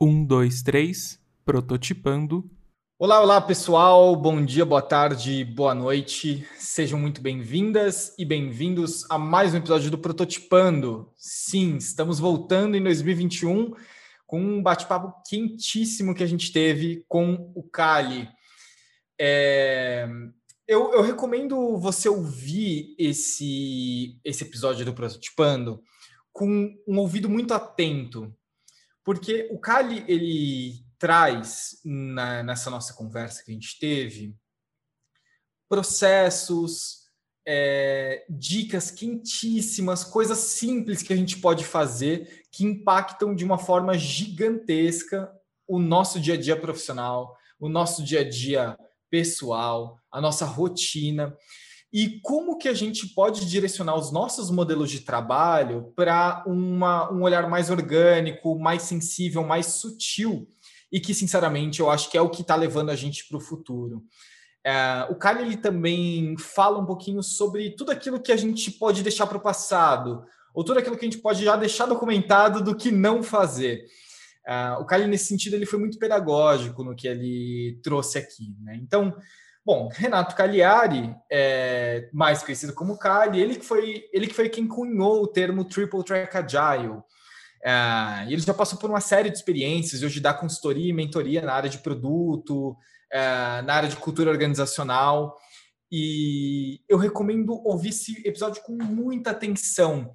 Um, dois, três, prototipando. Olá, olá pessoal, bom dia, boa tarde, boa noite. Sejam muito bem-vindas e bem-vindos a mais um episódio do Prototipando. Sim, estamos voltando em 2021 com um bate-papo quentíssimo que a gente teve com o Kali. É... Eu, eu, recomendo você ouvir esse, esse episódio do Prototipando com um ouvido muito atento, porque o Kali, ele traz na, nessa nossa conversa que a gente teve processos, é, dicas quentíssimas, coisas simples que a gente pode fazer que impactam de uma forma gigantesca o nosso dia a dia profissional, o nosso dia a dia pessoal, a nossa rotina e como que a gente pode direcionar os nossos modelos de trabalho para um olhar mais orgânico, mais sensível, mais sutil e que, sinceramente, eu acho que é o que está levando a gente para o futuro. É, o Kali ele também fala um pouquinho sobre tudo aquilo que a gente pode deixar para o passado, ou tudo aquilo que a gente pode já deixar documentado do que não fazer. É, o Kali, nesse sentido, ele foi muito pedagógico no que ele trouxe aqui. Né? Então, Bom, Renato Cagliari, é, mais conhecido como Cali, ele que foi ele que foi quem cunhou o termo Triple Track Agile. É, ele já passou por uma série de experiências, hoje dá consultoria e mentoria na área de produto, é, na área de cultura organizacional. E eu recomendo ouvir esse episódio com muita atenção.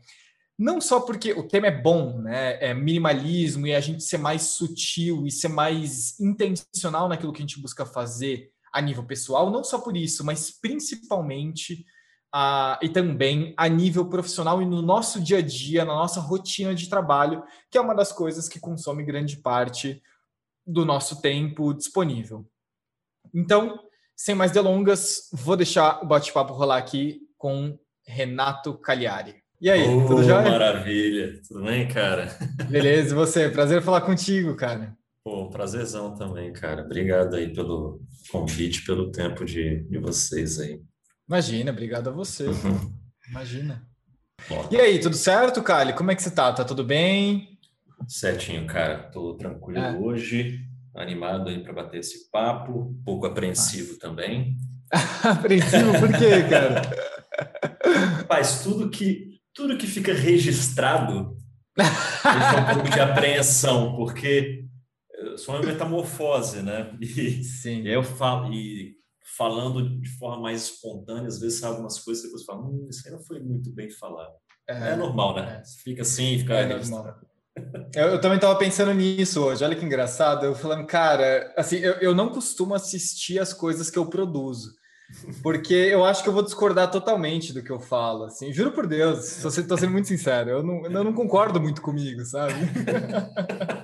Não só porque o tema é bom, né? É minimalismo e a gente ser mais sutil e ser mais intencional naquilo que a gente busca fazer a nível pessoal, não só por isso, mas principalmente uh, e também a nível profissional e no nosso dia a dia, na nossa rotina de trabalho, que é uma das coisas que consome grande parte do nosso tempo disponível. Então, sem mais delongas, vou deixar o bate-papo rolar aqui com Renato Cagliari. E aí, oh, tudo jóia? Maravilha, tudo bem, cara? Beleza, e você? Prazer falar contigo, cara. Pô, prazerzão também, cara. Obrigado aí pelo convite, pelo tempo de, de vocês aí. Imagina, obrigado a você. Uhum. Imagina. Bom. E aí, tudo certo, Kali? Como é que você tá? Tá tudo bem? Certinho, cara. Tô tranquilo é. hoje, animado aí para bater esse papo, um pouco apreensivo ah. também. apreensivo por quê, cara? Faz tudo que tudo que fica registrado deixa um pouco de apreensão, porque sou uma metamorfose, né? E, Sim. e eu falo, e falando de forma mais espontânea, às vezes sai algumas coisas que depois você fala, hum, isso aí não foi muito bem falado. É, é normal, né? É. Fica assim, fica é normal. Eu, eu, também estava pensando nisso hoje, olha que engraçado. Eu falando, cara, assim, eu, eu não costumo assistir as coisas que eu produzo, porque eu acho que eu vou discordar totalmente do que eu falo. Assim, juro por Deus, estou sendo muito sincero, eu não, eu não concordo muito comigo, sabe?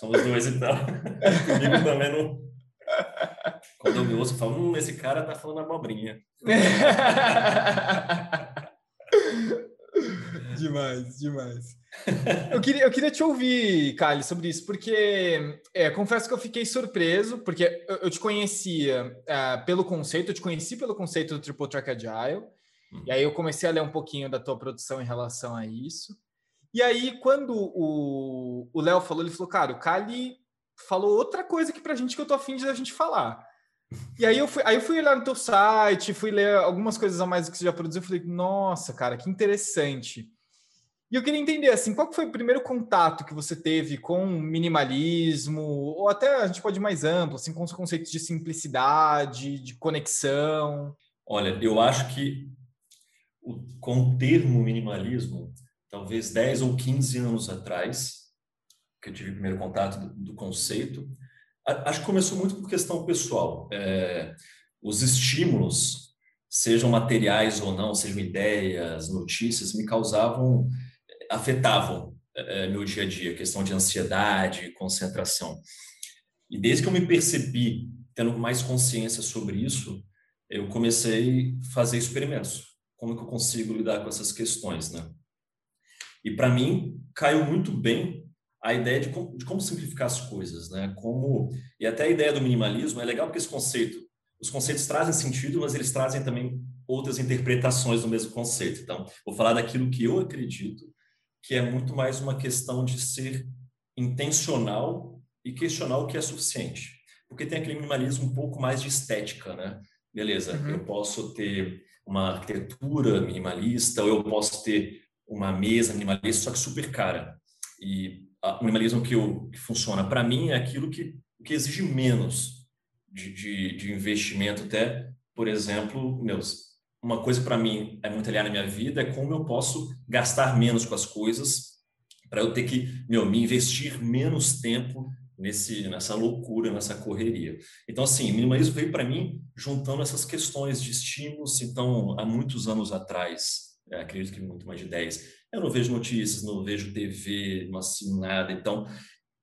Somos dois então. Comigo também não. Quando eu me ouço, eu falo, hum, esse cara tá falando abobrinha. demais, demais. Eu queria, eu queria te ouvir, Kali, sobre isso, porque é, confesso que eu fiquei surpreso, porque eu, eu te conhecia é, pelo conceito, eu te conheci pelo conceito do Triple Track Agile, uhum. e aí eu comecei a ler um pouquinho da tua produção em relação a isso. E aí, quando o Léo falou, ele falou, cara, o Kali falou outra coisa aqui pra gente que eu tô afim de a gente falar. E aí eu fui, aí eu fui olhar no teu site, fui ler algumas coisas a mais que você já produziu, falei, nossa, cara, que interessante. E eu queria entender, assim, qual foi o primeiro contato que você teve com minimalismo, ou até a gente pode ir mais amplo, assim, com os conceitos de simplicidade, de conexão? Olha, eu acho que o, com o termo minimalismo, talvez 10 ou 15 anos atrás, que eu tive o primeiro contato do, do conceito. Acho que começou muito por questão pessoal. É, os estímulos, sejam materiais ou não, sejam ideias, notícias, me causavam, afetavam é, meu dia a dia, questão de ansiedade, concentração. E desde que eu me percebi tendo mais consciência sobre isso, eu comecei a fazer experimentos. Como que eu consigo lidar com essas questões, né? E para mim caiu muito bem a ideia de como, de como, simplificar as coisas, né? Como e até a ideia do minimalismo é legal porque esse conceito, os conceitos trazem sentido, mas eles trazem também outras interpretações do mesmo conceito. Então, vou falar daquilo que eu acredito, que é muito mais uma questão de ser intencional e questionar o que é suficiente. Porque tem aquele minimalismo um pouco mais de estética, né? Beleza, uhum. eu posso ter uma arquitetura minimalista, ou eu posso ter uma mesa minimalista, só que super cara. E o minimalismo que, eu, que funciona para mim é aquilo que, que exige menos de, de, de investimento, até, por exemplo, meus, uma coisa para mim é muito aliada na minha vida é como eu posso gastar menos com as coisas para eu ter que meu, me investir menos tempo nesse nessa loucura, nessa correria. Então, assim, minimalismo veio para mim juntando essas questões de estímulos. Então, há muitos anos atrás, é, acredito que muito mais de 10, eu não vejo notícias, não vejo TV, não assino nada. Então,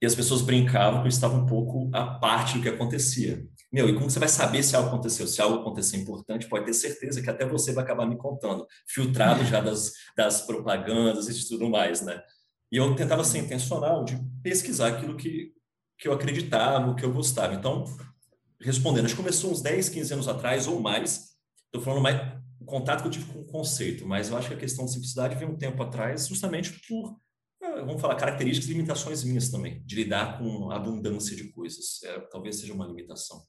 e as pessoas brincavam que eu estava um pouco à parte do que acontecia. Meu, e como você vai saber se algo aconteceu? Se algo aconteceu importante, pode ter certeza que até você vai acabar me contando, filtrado já das, das propagandas e tudo mais, né? E eu tentava ser intencional de pesquisar aquilo que, que eu acreditava, o que eu gostava. Então, respondendo, acho que começou uns 10, 15 anos atrás ou mais. Estou falando mais contato que eu tive com o conceito, mas eu acho que a questão de simplicidade veio um tempo atrás, justamente por, eh, vamos falar, características e limitações minhas também, de lidar com abundância de coisas. É, talvez seja uma limitação.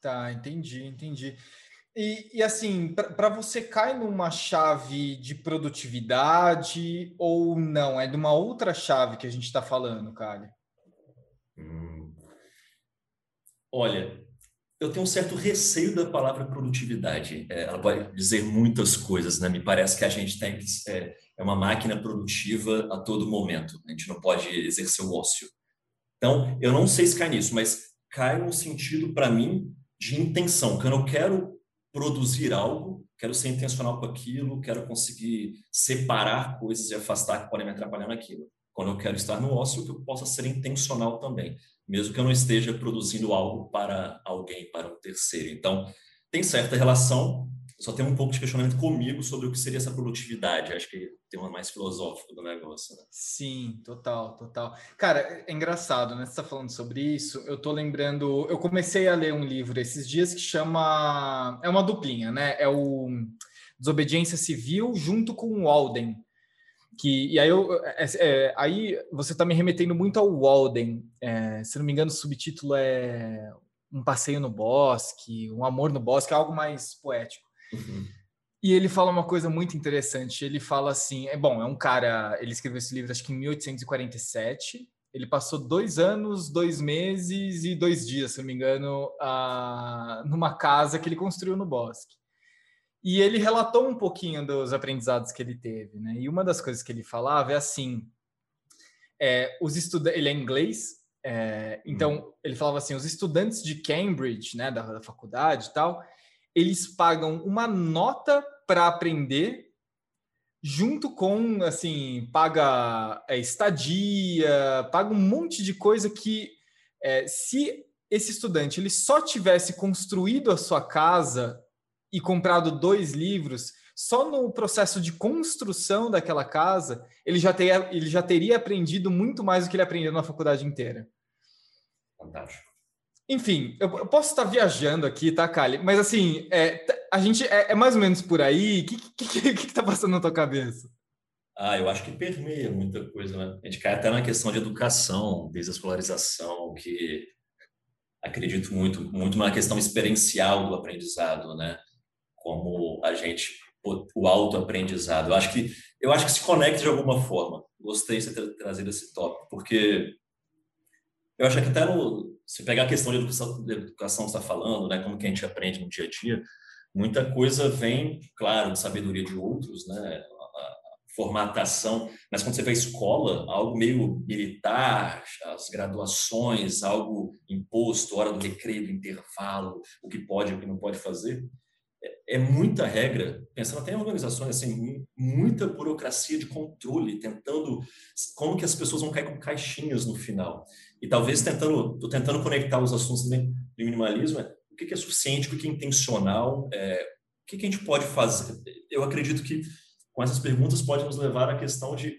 Tá, entendi, entendi. E, e assim, para você cai numa chave de produtividade ou não? É de uma outra chave que a gente está falando, Kali? Hum. Olha, eu tenho um certo receio da palavra produtividade. É, ela pode dizer muitas coisas, né? Me parece que a gente tem que é, é uma máquina produtiva a todo momento. A gente não pode exercer o ócio. Então, eu não sei se cai nisso, mas cai no sentido para mim de intenção. Quando eu quero produzir algo, quero ser intencional com aquilo, quero conseguir separar coisas e afastar que podem me atrapalhar naquilo. Quando eu quero estar no ócio, que eu possa ser intencional também mesmo que eu não esteja produzindo algo para alguém, para um terceiro. Então, tem certa relação, só tem um pouco de questionamento comigo sobre o que seria essa produtividade. Acho que tem uma mais filosófico do negócio. Né? Sim, total, total. Cara, é engraçado, né? Você está falando sobre isso. Eu tô lembrando. Eu comecei a ler um livro esses dias que chama. É uma duplinha, né? É o Desobediência Civil junto com o Walden que e aí eu é, é, aí você está me remetendo muito ao Walden é, se não me engano o subtítulo é um passeio no bosque um amor no bosque algo mais poético uhum. e ele fala uma coisa muito interessante ele fala assim é bom é um cara ele escreveu esse livro acho que em 1847 ele passou dois anos dois meses e dois dias se não me engano a, numa casa que ele construiu no bosque e ele relatou um pouquinho dos aprendizados que ele teve, né? E uma das coisas que ele falava é assim: é, os estudantes, ele é inglês, é, então uhum. ele falava assim, os estudantes de Cambridge, né, da, da faculdade e tal, eles pagam uma nota para aprender, junto com assim paga é, estadia, paga um monte de coisa que é, se esse estudante ele só tivesse construído a sua casa e comprado dois livros, só no processo de construção daquela casa, ele já, teria, ele já teria aprendido muito mais do que ele aprendeu na faculdade inteira. Fantástico. Enfim, eu, eu posso estar viajando aqui, tá, Kali? Mas assim, é, a gente é, é, mais ou menos por aí. O que, que, que, que tá passando na tua cabeça? Ah, eu acho que permeia muita coisa, né? A gente cai até na questão de educação, desescolarização, que acredito muito, muito na questão experiencial do aprendizado, né? Como a gente o autoaprendizado. Eu acho que eu acho que se conecta de alguma forma. Gostei de ter trazido esse tópico, porque eu acho que até no se pegar a questão de educação, de educação que está falando, né, como que a gente aprende no dia a dia, muita coisa vem, claro, de sabedoria de outros, né, formatação, mas quando você vê a escola, algo meio militar, as graduações, algo imposto, hora do recreio, intervalo, o que pode e o que não pode fazer, é muita regra, pensando até em organizações, assim, muita burocracia de controle, tentando como que as pessoas vão cair com caixinhas no final. E talvez tentando, tô tentando conectar os assuntos do minimalismo, é, o que, que é suficiente, o que é intencional, é, o que, que a gente pode fazer. Eu acredito que com essas perguntas pode nos levar à questão de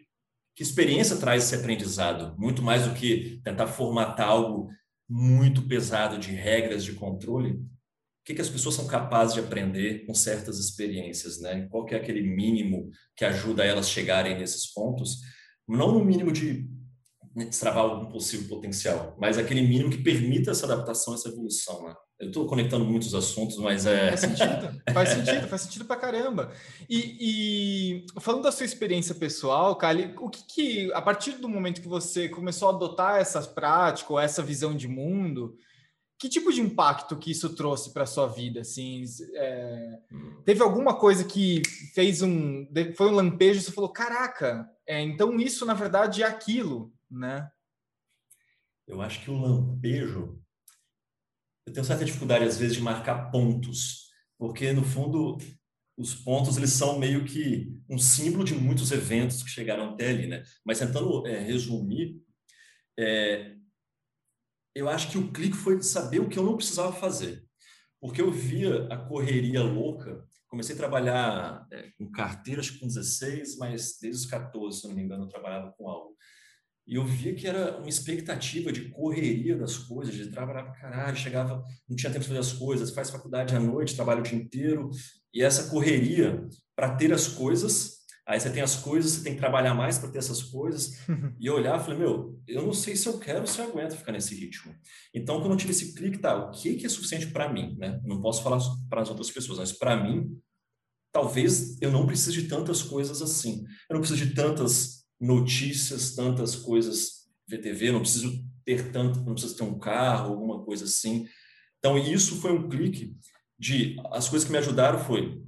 que experiência traz esse aprendizado, muito mais do que tentar formatar algo muito pesado de regras de controle, o que, que as pessoas são capazes de aprender com certas experiências, né? Qual que é aquele mínimo que ajuda elas a chegarem nesses pontos? Não no mínimo de destravar algum possível potencial, mas aquele mínimo que permita essa adaptação, essa evolução, né? Eu estou conectando muitos assuntos, mas é. Faz sentido, faz sentido, faz sentido pra caramba. E, e falando da sua experiência pessoal, Kali, o que, que, a partir do momento que você começou a adotar essas práticas, ou essa visão de mundo, que tipo de impacto que isso trouxe para sua vida? Assim, é, teve alguma coisa que fez um, foi um lampejo e você falou, caraca, é, então isso na verdade é aquilo, né? Eu acho que o lampejo eu tenho certa dificuldade às vezes de marcar pontos, porque no fundo os pontos eles são meio que um símbolo de muitos eventos que chegaram até ali, né? Mas tentando é, resumir, é, eu acho que o clique foi saber o que eu não precisava fazer, porque eu via a correria louca. Comecei a trabalhar é, com carteiras com 16, mas desde os 14, se não me engano, eu trabalhava com algo. E eu via que era uma expectativa de correria das coisas, de trabalhar para caralho, chegava, não tinha tempo de fazer as coisas, faz faculdade à noite, trabalha o dia inteiro, e essa correria para ter as coisas, aí você tem as coisas, você tem que trabalhar mais para ter essas coisas, e eu olhava e falei, meu, eu não sei se eu quero, se eu aguento ficar nesse ritmo. Então, quando eu tive esse clique, tá, o que, que é suficiente para mim, né? Não posso falar para as outras pessoas, mas para mim, talvez eu não precise de tantas coisas assim. Eu não preciso de tantas notícias, tantas coisas VTV, não preciso ter tanto, não preciso ter um carro, alguma coisa assim. Então isso foi um clique de as coisas que me ajudaram foi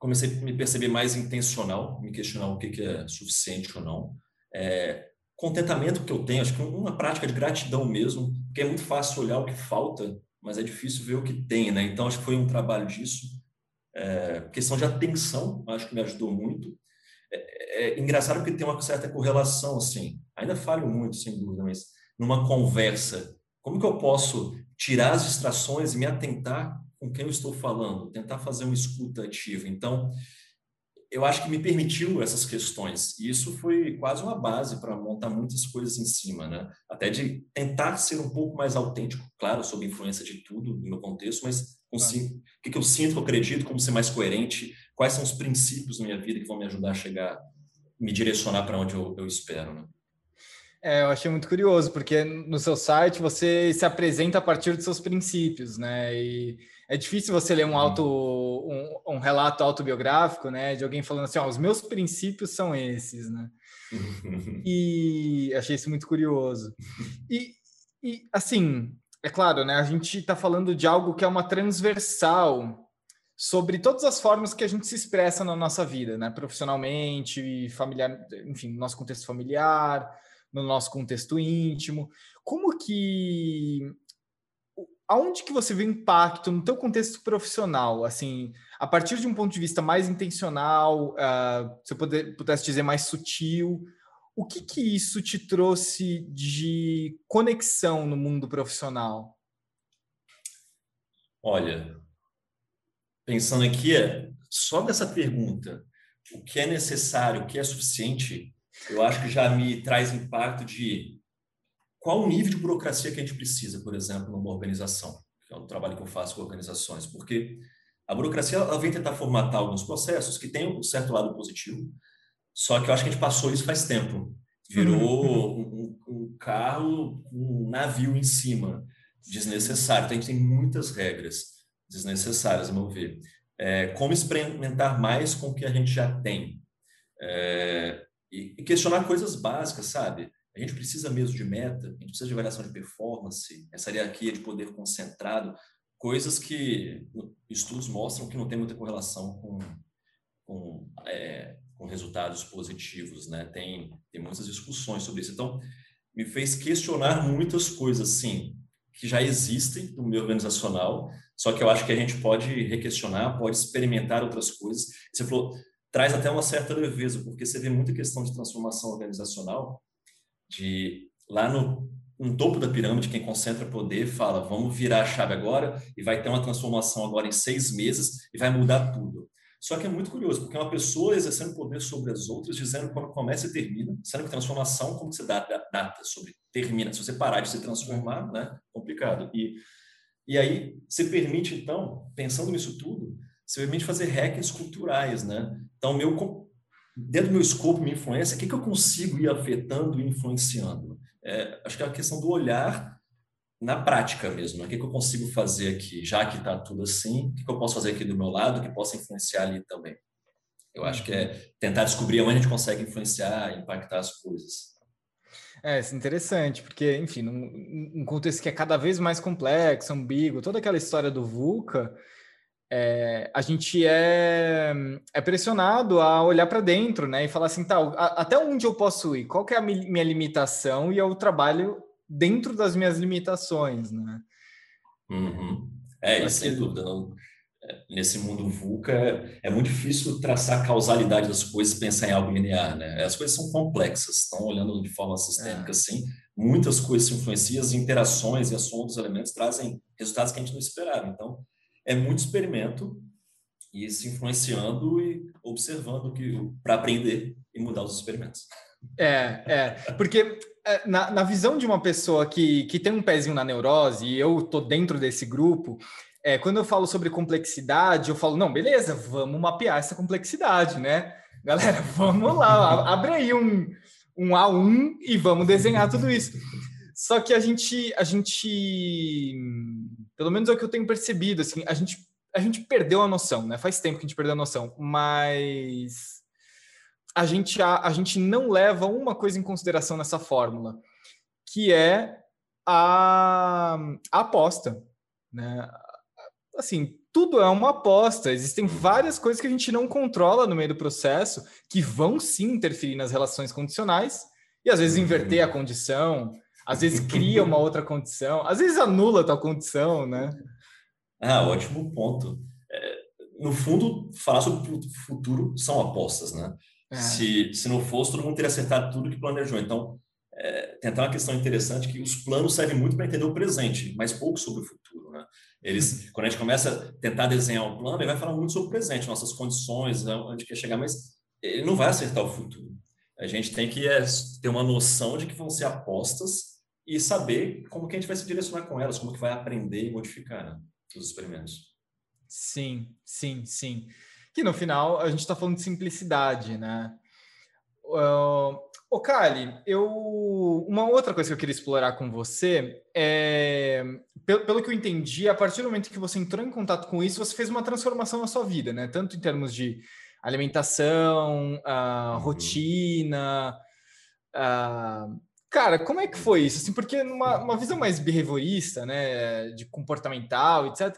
comecei a me perceber mais intencional, me questionar o que, que é suficiente ou não. É, contentamento que eu tenho, acho que uma prática de gratidão mesmo, porque é muito fácil olhar o que falta, mas é difícil ver o que tem, né? Então acho que foi um trabalho disso. É, questão de atenção, acho que me ajudou muito é, é engraçado porque tem uma certa correlação, assim. Ainda falho muito, sem dúvida, mas numa conversa, como que eu posso tirar as distrações e me atentar com quem eu estou falando, tentar fazer uma escuta ativa. Então, eu acho que me permitiu essas questões. E isso foi quase uma base para montar muitas coisas em cima, né? Até de tentar ser um pouco mais autêntico, claro, sob influência de tudo no meu contexto, mas com o que, que eu sinto, que eu acredito, como ser mais coerente, quais são os princípios na minha vida que vão me ajudar a chegar, me direcionar para onde eu, eu espero, né? É, eu achei muito curioso, porque no seu site você se apresenta a partir dos seus princípios, né? E é difícil você ler um auto, um, um relato autobiográfico, né? De alguém falando assim, ó, os meus princípios são esses, né? e achei isso muito curioso. E, e assim, é claro, né? A gente está falando de algo que é uma transversal sobre todas as formas que a gente se expressa na nossa vida, né? Profissionalmente, familiar, enfim, no nosso contexto familiar, no nosso contexto íntimo. Como que aonde que você vê impacto no teu contexto profissional, assim, a partir de um ponto de vista mais intencional, uh, se eu puder, pudesse dizer mais sutil, o que que isso te trouxe de conexão no mundo profissional? Olha, pensando aqui, só dessa pergunta, o que é necessário, o que é suficiente, eu acho que já me traz impacto de qual o nível de burocracia que a gente precisa, por exemplo, numa organização, que é o trabalho que eu faço com organizações, porque a burocracia ela vem tentar formatar alguns processos que têm um certo lado positivo, só que eu acho que a gente passou isso faz tempo. Virou um, um carro um navio em cima, desnecessário. Então, a gente tem muitas regras desnecessárias, a meu ver. É, como experimentar mais com o que a gente já tem. É, e, questionar coisas básicas, sabe? A gente precisa mesmo de meta, a gente precisa de avaliação de performance, essa hierarquia de poder concentrado, coisas que estudos mostram que não tem muita correlação com, com, é, com resultados positivos, né? Tem, tem muitas discussões sobre isso. Então, me fez questionar muitas coisas, sim, que já existem no meio organizacional, só que eu acho que a gente pode requestionar, pode experimentar outras coisas. Você falou, traz até uma certa leveza, porque você vê muita questão de transformação organizacional, de lá no, no topo da pirâmide, quem concentra poder fala, vamos virar a chave agora e vai ter uma transformação agora em seis meses e vai mudar tudo. Só que é muito curioso, porque é uma pessoa exercendo poder sobre as outras, dizendo quando começa e termina, sendo que transformação, como você dá data sobre termina? Se você parar de se transformar, né? Complicado. E, e aí, você permite, então, pensando nisso tudo, você permite fazer hackers culturais, né? Então, meu dentro do meu escopo, minha influência, o que, que eu consigo ir afetando e influenciando? É, acho que é a questão do olhar na prática mesmo. Né? O que, que eu consigo fazer aqui, já que está tudo assim, o que, que eu posso fazer aqui do meu lado que possa influenciar ali também? Eu acho que é tentar descobrir onde a gente consegue influenciar, impactar as coisas. É, isso é interessante, porque, enfim, num, num contexto que é cada vez mais complexo, ambíguo, toda aquela história do VUCA, é, a gente é, é, pressionado a olhar para dentro, né? E falar assim, tá, até onde eu posso ir? Qual que é a minha limitação? E eu trabalho dentro das minhas limitações, né? Uhum. É, isso sem dúvida. Não, é, nesse mundo VUCA, é, é, muito difícil traçar a causalidade das coisas pensar em algo linear, né? As coisas são complexas, estão olhando de forma sistêmica, é. assim, muitas coisas se influenciam, as interações e a soma dos elementos trazem resultados que a gente não esperava. Então, é muito experimento e se influenciando e observando que para aprender e mudar os experimentos. É, é, porque é, na, na visão de uma pessoa que, que tem um pezinho na neurose, e eu tô dentro desse grupo, é, quando eu falo sobre complexidade, eu falo, não, beleza, vamos mapear essa complexidade, né? Galera, vamos lá, abre aí um, um A1 e vamos desenhar tudo isso. Só que a gente, a gente, pelo menos é o que eu tenho percebido, assim, a gente, a gente perdeu a noção, né? Faz tempo que a gente perdeu a noção, mas a gente, a, a gente não leva uma coisa em consideração nessa fórmula, que é a, a aposta, né? Assim, tudo é uma aposta. Existem várias coisas que a gente não controla no meio do processo que vão sim interferir nas relações condicionais e às vezes inverter a condição, às vezes cria uma outra condição, às vezes anula a tua condição, né? Ah, ótimo ponto. É, no fundo, falar sobre o futuro são apostas, né? É. Se, se não fosse, todo mundo teria acertado tudo que planejou. Então, é, tem até uma questão interessante que os planos servem muito para entender o presente, mas pouco sobre o futuro, né? Eles, quando a gente começa a tentar desenhar um plano, ele vai falar muito sobre o presente, nossas condições, né, onde quer chegar, mas ele não vai acertar o futuro. A gente tem que é, ter uma noção de que vão ser apostas e saber como que a gente vai se direcionar com elas, como que vai aprender e modificar né, os experimentos. Sim, sim, sim. Que no final a gente está falando de simplicidade, né? Uh, ô, Kali, eu... uma outra coisa que eu queria explorar com você é, pelo, pelo, que eu entendi, a partir do momento que você entrou em contato com isso, você fez uma transformação na sua vida, né? Tanto em termos de alimentação, uh, rotina, uh, Cara, como é que foi isso? Assim, porque numa visão mais behaviorista, né, de comportamental, etc.,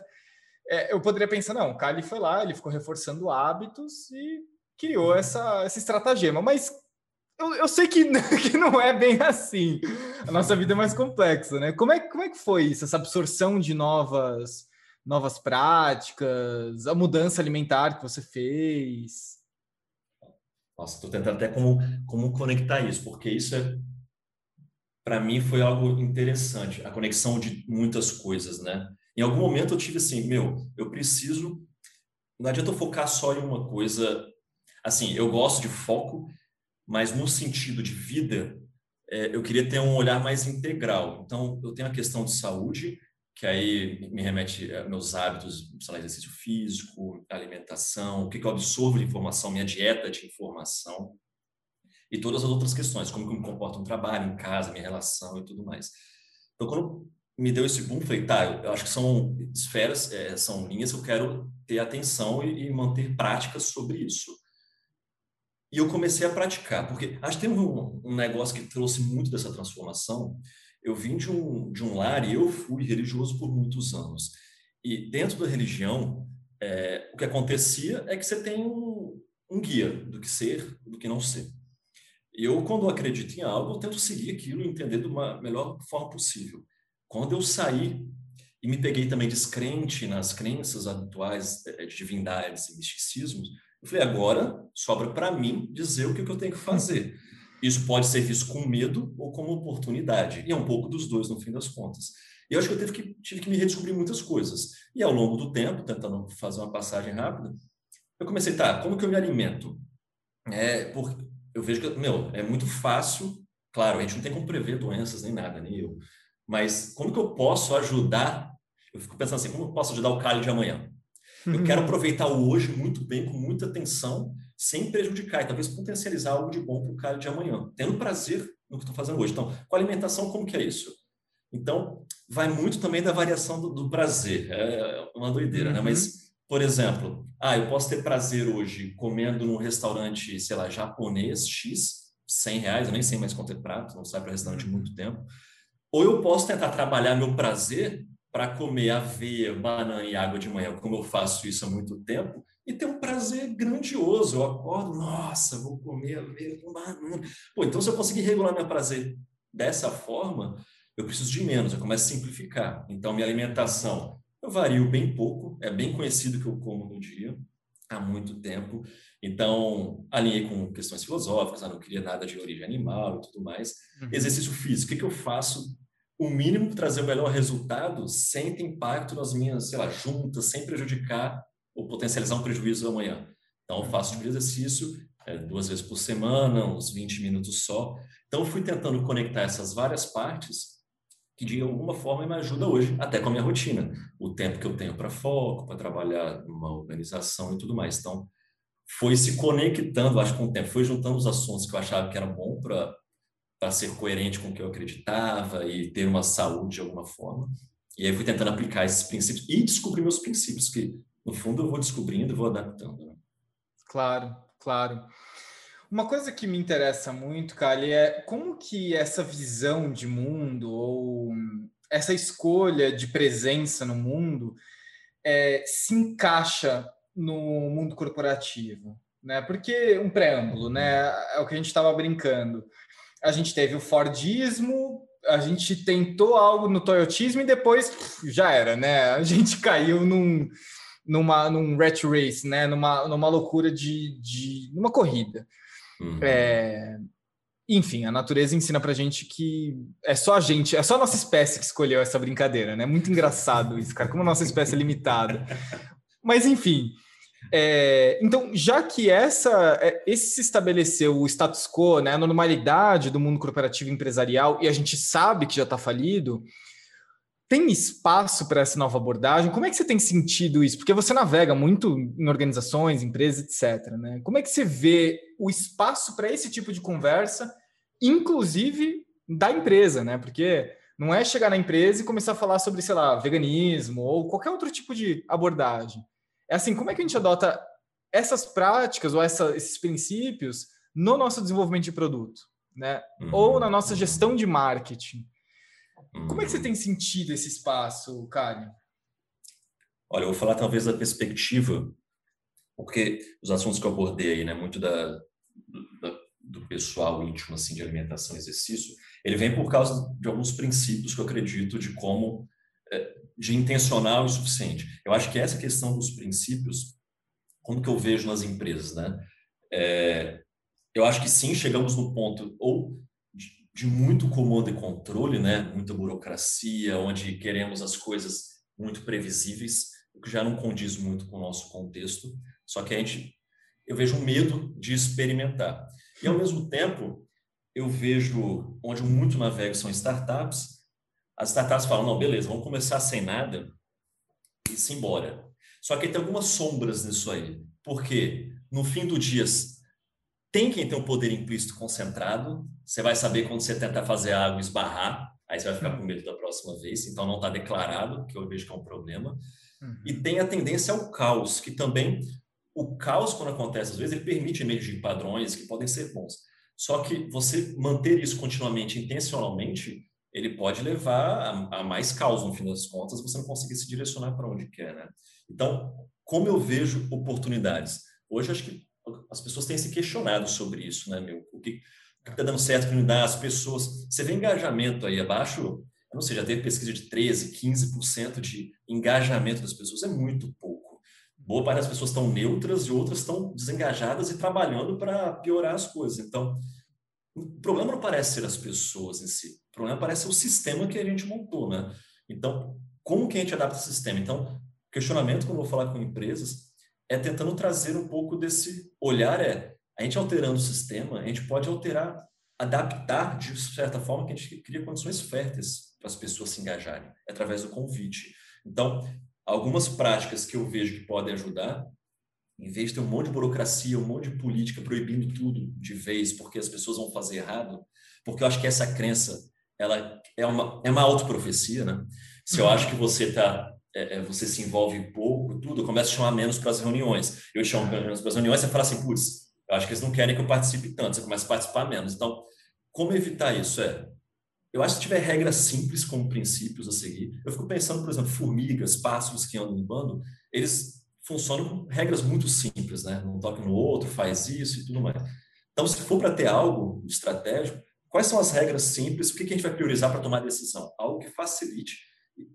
é, eu poderia pensar, não, o Kali foi lá, ele ficou reforçando hábitos e criou essa, essa estratagema. Mas eu, eu sei que, que não é bem assim. A nossa vida é mais complexa, né? Como é, como é que foi isso, essa absorção de novas, novas práticas, a mudança alimentar que você fez? Nossa, estou tentando até como, como conectar isso, porque isso é para mim foi algo interessante, a conexão de muitas coisas, né? Em algum momento eu tive assim, meu, eu preciso, não adianta eu focar só em uma coisa, assim, eu gosto de foco, mas no sentido de vida, é, eu queria ter um olhar mais integral. Então, eu tenho a questão de saúde, que aí me remete a meus hábitos, sei lá, exercício físico, alimentação, o que eu absorvo de informação, minha dieta de informação e todas as outras questões, como que eu me comporto no trabalho, em casa, minha relação e tudo mais. Então, quando me deu esse boom, falei, tá, eu acho que são esferas, é, são linhas que eu quero ter atenção e, e, manter práticas sobre isso. E eu comecei a praticar, porque acho que tem um, um negócio que trouxe muito dessa transformação. Eu vim de um, de um lar e eu fui religioso por muitos anos. E dentro da religião, é, o que acontecia é que você tem um, um guia do que ser, do que não ser. Eu, quando acredito em algo, eu tento seguir aquilo entender de uma melhor forma possível. Quando eu saí e me peguei também descrente nas crenças atuais de divindades e misticismos, eu falei, agora sobra para mim dizer o que, eu tenho que fazer. Isso pode ser visto com medo ou como oportunidade. E é um pouco dos dois, no fim das contas. E eu acho que eu tive que, tive que me redescobrir muitas coisas. E ao longo do tempo, tentando fazer uma passagem rápida, eu comecei, tá, como que eu me alimento? É, por, eu vejo que, meu, é muito fácil. Claro, a gente não tem como prever doenças nem nada, nem eu. Mas como que eu posso ajudar? Eu fico pensando assim, como eu posso ajudar o Cali de amanhã? Eu quero aproveitar o hoje muito bem, com muita atenção, sem prejudicar e talvez potencializar algo de bom para o cara de amanhã, tendo prazer no que estou fazendo hoje. Então, com a alimentação, como que é isso? Então, vai muito também da variação do, do prazer. É uma doideira, uhum. né? Mas, uhum. Por exemplo, ah, eu posso ter prazer hoje comendo num restaurante, sei lá, japonês X, 100 reais, eu nem sei mais quanto é prato, não sai para restaurante há muito tempo. Ou eu posso tentar trabalhar meu prazer para comer aveia, banana e água de manhã, como eu faço isso há muito tempo, e ter um prazer grandioso. Eu acordo, nossa, vou comer aveia com banana. Pô, então se eu conseguir regular meu prazer dessa forma, eu preciso de menos, eu começo a simplificar. Então, minha alimentação, eu vario bem pouco, é bem conhecido que eu como no dia, há muito tempo. Então, alinhei com questões filosóficas, ah, não queria nada de origem animal e tudo mais. Uhum. Exercício físico, o que, que eu faço? O mínimo para trazer o melhor resultado sem ter impacto nas minhas, sei lá, juntas, sem prejudicar ou potencializar um prejuízo amanhã. Então, eu faço tipo de exercício é, duas vezes por semana, uns 20 minutos só. Então, fui tentando conectar essas várias partes que de alguma forma me ajuda hoje, até com a minha rotina. O tempo que eu tenho para foco, para trabalhar numa organização e tudo mais. Então, foi se conectando, acho, com o tempo, foi juntando os assuntos que eu achava que eram bom para para ser coerente com o que eu acreditava e ter uma saúde de alguma forma. E aí fui tentando aplicar esses princípios e descobrir meus princípios, que no fundo eu vou descobrindo e vou adaptando. Né? Claro, claro. Uma coisa que me interessa muito, Kali, é como que essa visão de mundo ou essa escolha de presença no mundo é, se encaixa no mundo corporativo, né? Porque um preâmbulo, né? É o que a gente estava brincando. A gente teve o Fordismo, a gente tentou algo no Toyotismo e depois já era, né? A gente caiu num, numa, num rat race, né? Numa, numa loucura de, de numa corrida. Uhum. É, enfim, a natureza ensina pra gente que é só a gente, é só a nossa espécie que escolheu essa brincadeira, né? Muito engraçado isso, cara, como a nossa espécie é limitada. Mas, enfim. É, então, já que essa, é, esse se estabeleceu o status quo, né, a normalidade do mundo corporativo empresarial, e a gente sabe que já está falido, tem espaço para essa nova abordagem? Como é que você tem sentido isso? Porque você navega muito em organizações, empresas, etc. Né? Como é que você vê o espaço para esse tipo de conversa, inclusive da empresa, né? Porque não é chegar na empresa e começar a falar sobre, sei lá, veganismo ou qualquer outro tipo de abordagem. É assim, como é que a gente adota essas práticas ou essa, esses princípios no nosso desenvolvimento de produto, né? Uhum. Ou na nossa gestão de marketing? Como é que você tem sentido esse espaço, Karen? Olha, eu vou falar talvez da perspectiva, porque os assuntos que eu abordei aí, né, muito da, do pessoal íntimo, assim, de alimentação e exercício, ele vem por causa de alguns princípios que eu acredito de como, é, de intencional e suficiente. Eu acho que essa questão dos princípios, como que eu vejo nas empresas, né? É, eu acho que sim, chegamos no ponto, ou de muito comando e controle, né? muita burocracia, onde queremos as coisas muito previsíveis, o que já não condiz muito com o nosso contexto. Só que a gente, eu vejo um medo de experimentar. E ao mesmo tempo, eu vejo onde muito navego são startups. As startups falam: não, beleza, vamos começar sem nada e se embora. Só que tem algumas sombras nisso aí. Porque no fim do dia tem quem tem um poder implícito concentrado. Você vai saber quando você tentar fazer algo esbarrar, aí você vai ficar com medo da próxima vez. Então não está declarado, que eu vejo que é um problema. Uhum. E tem a tendência ao caos, que também o caos quando acontece às vezes ele permite emergir padrões que podem ser bons. Só que você manter isso continuamente, intencionalmente, ele pode levar a, a mais caos no fim das contas. Você não conseguir se direcionar para onde quer, né? Então, como eu vejo oportunidades? Hoje acho que as pessoas têm se questionado sobre isso, né, meu? O que está dando certo, o que não dá? As pessoas... Você vê engajamento aí abaixo, eu não sei, já teve pesquisa de 13%, 15% de engajamento das pessoas, é muito pouco. Boa parte das pessoas estão neutras e outras estão desengajadas e trabalhando para piorar as coisas. Então, o problema não parece ser as pessoas em si, o problema parece ser o sistema que a gente montou, né? Então, como que a gente adapta o sistema? Então, questionamento, quando eu vou falar com empresas, é tentando trazer um pouco desse olhar, é a gente alterando o sistema, a gente pode alterar, adaptar de certa forma que a gente cria condições férteis para as pessoas se engajarem, através do convite. Então, algumas práticas que eu vejo que podem ajudar, em vez de ter um monte de burocracia, um monte de política proibindo tudo de vez, porque as pessoas vão fazer errado, porque eu acho que essa crença ela é uma, é uma autoprofecia, né? Se eu uhum. acho que você tá, é, é, você se envolve pouco, tudo, eu começo a chamar menos para as reuniões. Eu chamo menos para as reuniões, você fala assim, putz, eu acho que eles não querem que eu participe tanto, você começa a participar menos. Então, como evitar isso? É, eu acho que se tiver regras simples como princípios a seguir, eu fico pensando, por exemplo, formigas, pássaros que andam no bando, eles funcionam com regras muito simples, né? Não toque no outro, faz isso e tudo mais. Então, se for para ter algo estratégico, quais são as regras simples? O que a gente vai priorizar para tomar decisão? Algo que facilite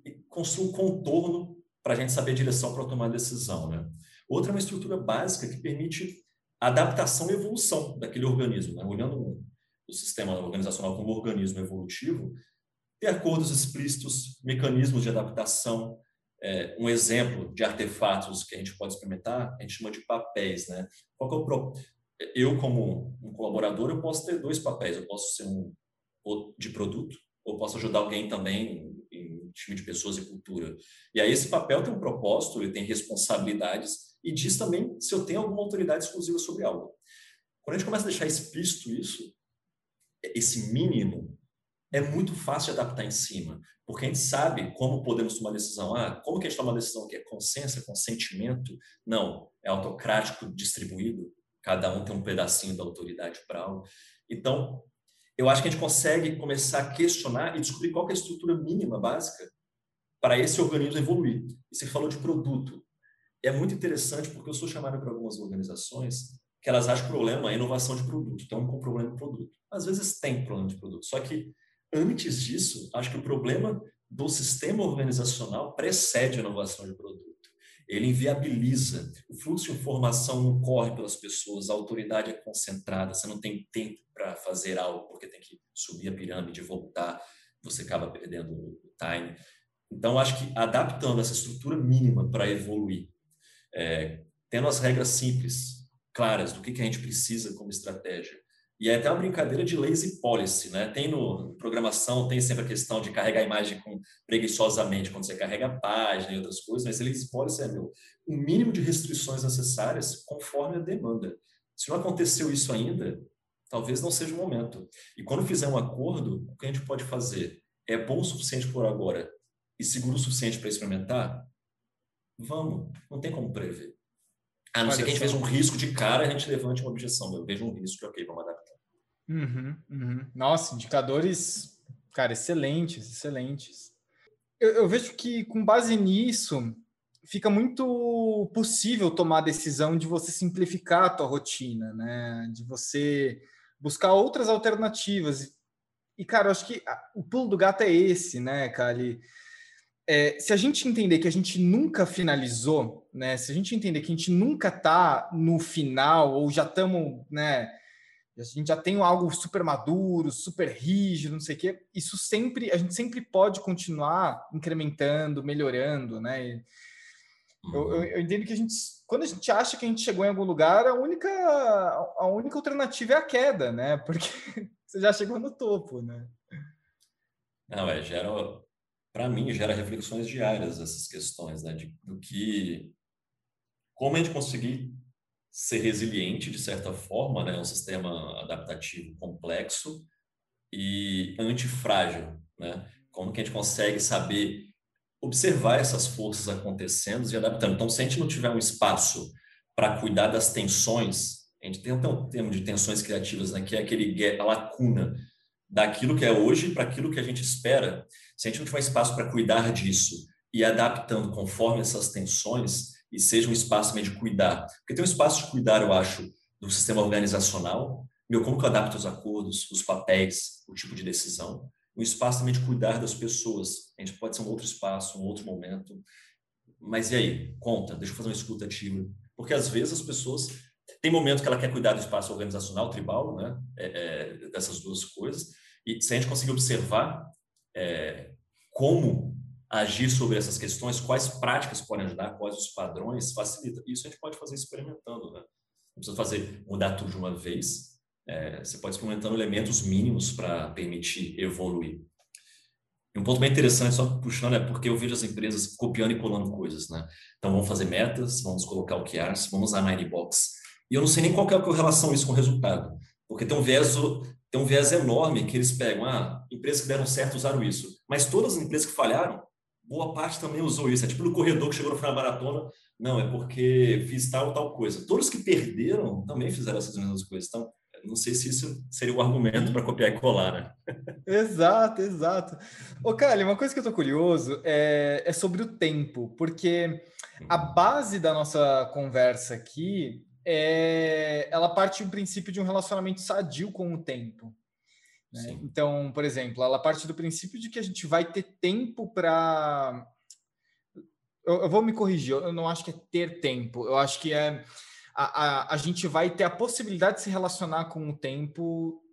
e construa um contorno para a gente saber a direção para tomar decisão, né? Outra é uma estrutura básica que permite adaptação e evolução daquele organismo, né? Olhando o sistema organizacional como organismo evolutivo, ter acordos explícitos, mecanismos de adaptação, é, um exemplo de artefatos que a gente pode experimentar, a gente chama de papéis, né? Qual é o. Eu, como um colaborador, eu posso ter dois papéis. Eu posso ser um de produto, ou posso ajudar alguém também em time de pessoas e cultura. E aí esse papel tem um propósito, ele tem responsabilidades e diz também se eu tenho alguma autoridade exclusiva sobre algo. Quando a gente começa a deixar explícito isso, esse mínimo, é muito fácil de adaptar em cima, porque a gente sabe como podemos tomar decisão. Ah, como que a gente toma uma decisão que é consenso, é consentimento? Não, é autocrático distribuído, cada um tem um pedacinho da autoridade para algo. Então, eu acho que a gente consegue começar a questionar e descobrir qual é a estrutura mínima básica para esse organismo evoluir. E você falou de produto. É muito interessante porque eu sou chamado para algumas organizações que elas acham problema é a inovação de produto, então com problema de produto. Às vezes tem problema de produto, só que antes disso, acho que o problema do sistema organizacional precede a inovação de produto. Ele inviabiliza, o fluxo de informação não corre pelas pessoas, a autoridade é concentrada, você não tem tempo para fazer algo, porque tem que subir a pirâmide voltar, você acaba perdendo o time. Então, acho que adaptando essa estrutura mínima para evoluir, é, tendo as regras simples, claras, do que, que a gente precisa como estratégia, e é até uma brincadeira de lazy policy, né? Tem no programação, tem sempre a questão de carregar a imagem com, preguiçosamente, quando você carrega a página e outras coisas, mas lazy policy é, meu, o mínimo de restrições necessárias conforme a demanda. Se não aconteceu isso ainda, talvez não seja o momento. E quando fizer um acordo, o que a gente pode fazer? É bom o suficiente por agora e seguro o suficiente para experimentar? Vamos, não tem como prever. A não ser que a gente veja um risco de cara, a gente levante uma objeção. Eu vejo um risco, ok, vamos adaptar. Uhum, uhum. Nossa, indicadores, cara, excelentes, excelentes. Eu, eu, vejo que com base nisso fica muito possível tomar a decisão de você simplificar a tua rotina, né? De você buscar outras alternativas. E, cara, eu acho que o pulo do gato é esse, né, Kali? É, se a gente entender que a gente nunca finalizou, né? Se a gente entender que a gente nunca está no final ou já estamos, né? A gente já tem algo super maduro, super rígido, não sei o quê. Isso sempre, a gente sempre pode continuar incrementando, melhorando, né? Eu, eu, eu, entendo que a gente, quando a gente acha que a gente chegou em algum lugar, a única, a única alternativa é a queda, né? Porque você já chegou no topo, né? Não, é, gera para mim, gera reflexões diárias essas questões, né? De, do que. Como a gente conseguir ser resiliente, de certa forma, né? Um sistema adaptativo complexo e antifrágil, né? Como que a gente consegue saber observar essas forças acontecendo e adaptando. Então, se a gente não tiver um espaço para cuidar das tensões, a gente tem até um termo de tensões criativas, né? Que é aquele a lacuna daquilo que é hoje para aquilo que a gente espera, se a gente não tiver espaço para cuidar disso e adaptando conforme essas tensões, e seja um espaço também de cuidar, porque tem um espaço de cuidar, eu acho, do sistema organizacional, meu, como que eu adapto os acordos, os papéis, o tipo de decisão, um espaço também de cuidar das pessoas, a gente pode ser um outro espaço, um outro momento, mas e aí, conta, deixa eu fazer uma escuta ativa, porque às vezes as pessoas tem momento que ela quer cuidar do espaço organizacional, tribal, né? É, é, dessas duas coisas. E se a gente conseguir observar é, como agir sobre essas questões, quais práticas podem ajudar, quais os padrões, facilita. Isso a gente pode fazer experimentando, né? Não precisa fazer mudar tudo de uma vez. É, você pode experimentando elementos mínimos para permitir evoluir. E um ponto bem interessante, só puxando, é porque eu vejo as empresas copiando e colando coisas, né? Então, vamos fazer metas, vamos colocar OKRs, vamos usar Ninebox. E eu não sei nem qual é a correlação isso com o resultado. Porque tem um viés, tem um viés enorme que eles pegam. Ah, empresas que deram certo usaram isso. Mas todas as empresas que falharam, boa parte também usou isso. É tipo no corredor que chegou no final da maratona. Não, é porque fiz tal tal coisa. Todos que perderam também fizeram essas mesmas coisas. Então, não sei se isso seria o um argumento para copiar e colar, né? exato, exato. Ô, Kali, uma coisa que eu tô curioso é, é sobre o tempo, porque a uhum. base da nossa conversa aqui é, ela parte do princípio de um relacionamento sadio com o tempo. Né? Então, por exemplo, ela parte do princípio de que a gente vai ter tempo para. Eu, eu, vou me corrigir, eu não acho que é ter tempo, eu acho que é. A, a, a gente vai ter a possibilidade de se relacionar com o tempo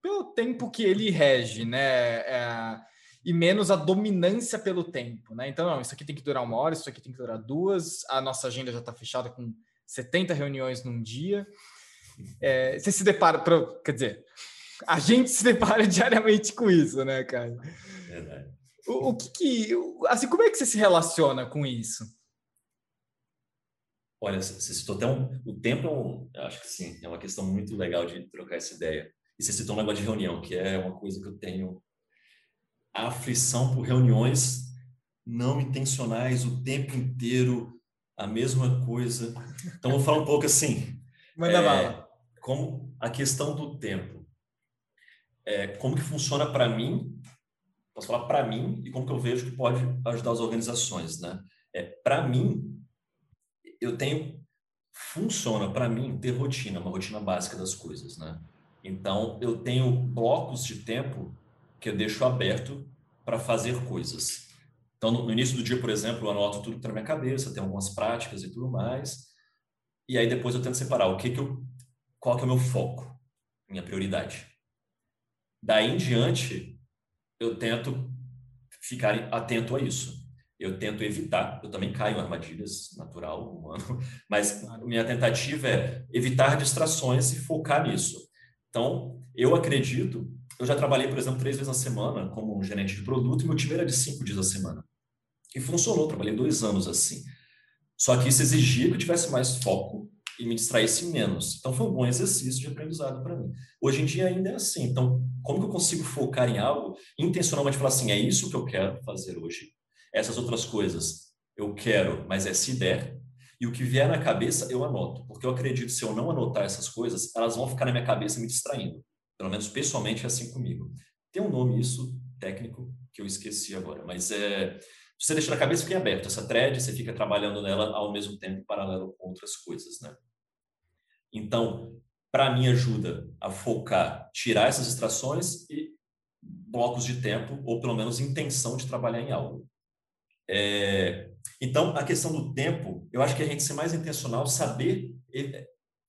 pelo tempo que ele rege, né? É, e menos a dominância pelo tempo, né? Então, não, isso aqui tem que durar uma hora, isso aqui tem que durar duas, a nossa agenda já está fechada com 70 reuniões num dia. É, você se depara, pra, quer dizer, a gente se depara diariamente com isso, né, cara? Verdade. O, o que, que assim, como é que você se relaciona com isso? Olha, você citou até um, o tempo, é um, acho que sim, é uma questão muito legal de trocar essa ideia. E você citou um negócio de reunião, que é uma coisa que eu tenho a aflição por reuniões não intencionais o tempo inteiro, a mesma coisa. Então, vou falar um pouco assim. Manda é, bala. Como a questão do tempo. É, como que funciona para mim, posso falar para mim, e como que eu vejo que pode ajudar as organizações, né? É, para mim, eu tenho, funciona para mim ter rotina, uma rotina básica das coisas, né? Então, eu tenho blocos de tempo que eu deixo aberto para fazer coisas. Então, no, início do dia, por exemplo, eu anoto tudo que está na minha cabeça, tem algumas práticas e tudo mais. E aí depois eu tento separar o que que eu, qual que é o meu foco, minha prioridade. Daí em diante, eu tento ficar atento a isso. Eu tento evitar, eu também caio em armadilhas, natural, humano, mas minha tentativa é evitar distrações e focar nisso. Então, eu acredito, eu já trabalhei, por exemplo, três vezes na semana como gerente de produto e meu time era de cinco dias a semana. E funcionou, trabalhei dois anos assim. Só que isso exigia que eu tivesse mais foco e me distraísse menos. Então foi um bom exercício de aprendizado para mim. Hoje em dia ainda é assim. Então, como que eu consigo focar em algo intencionalmente falar assim, é isso que eu quero fazer hoje. Essas outras coisas eu quero, mas é se der. E o que vier na cabeça eu anoto, porque eu acredito se eu não anotar essas coisas, elas vão ficar na minha cabeça me distraindo. Pelo menos pessoalmente é assim comigo. Tem um nome isso técnico que eu esqueci agora, mas é você deixa na cabeça, fica aberto. Essa thread, você fica trabalhando nela ao mesmo tempo, paralelo com outras coisas, né? Então, para mim, ajuda a focar, tirar essas distrações e blocos de tempo, ou pelo menos intenção de trabalhar em algo. É, então, a questão do tempo, eu acho que a gente ser mais intencional, saber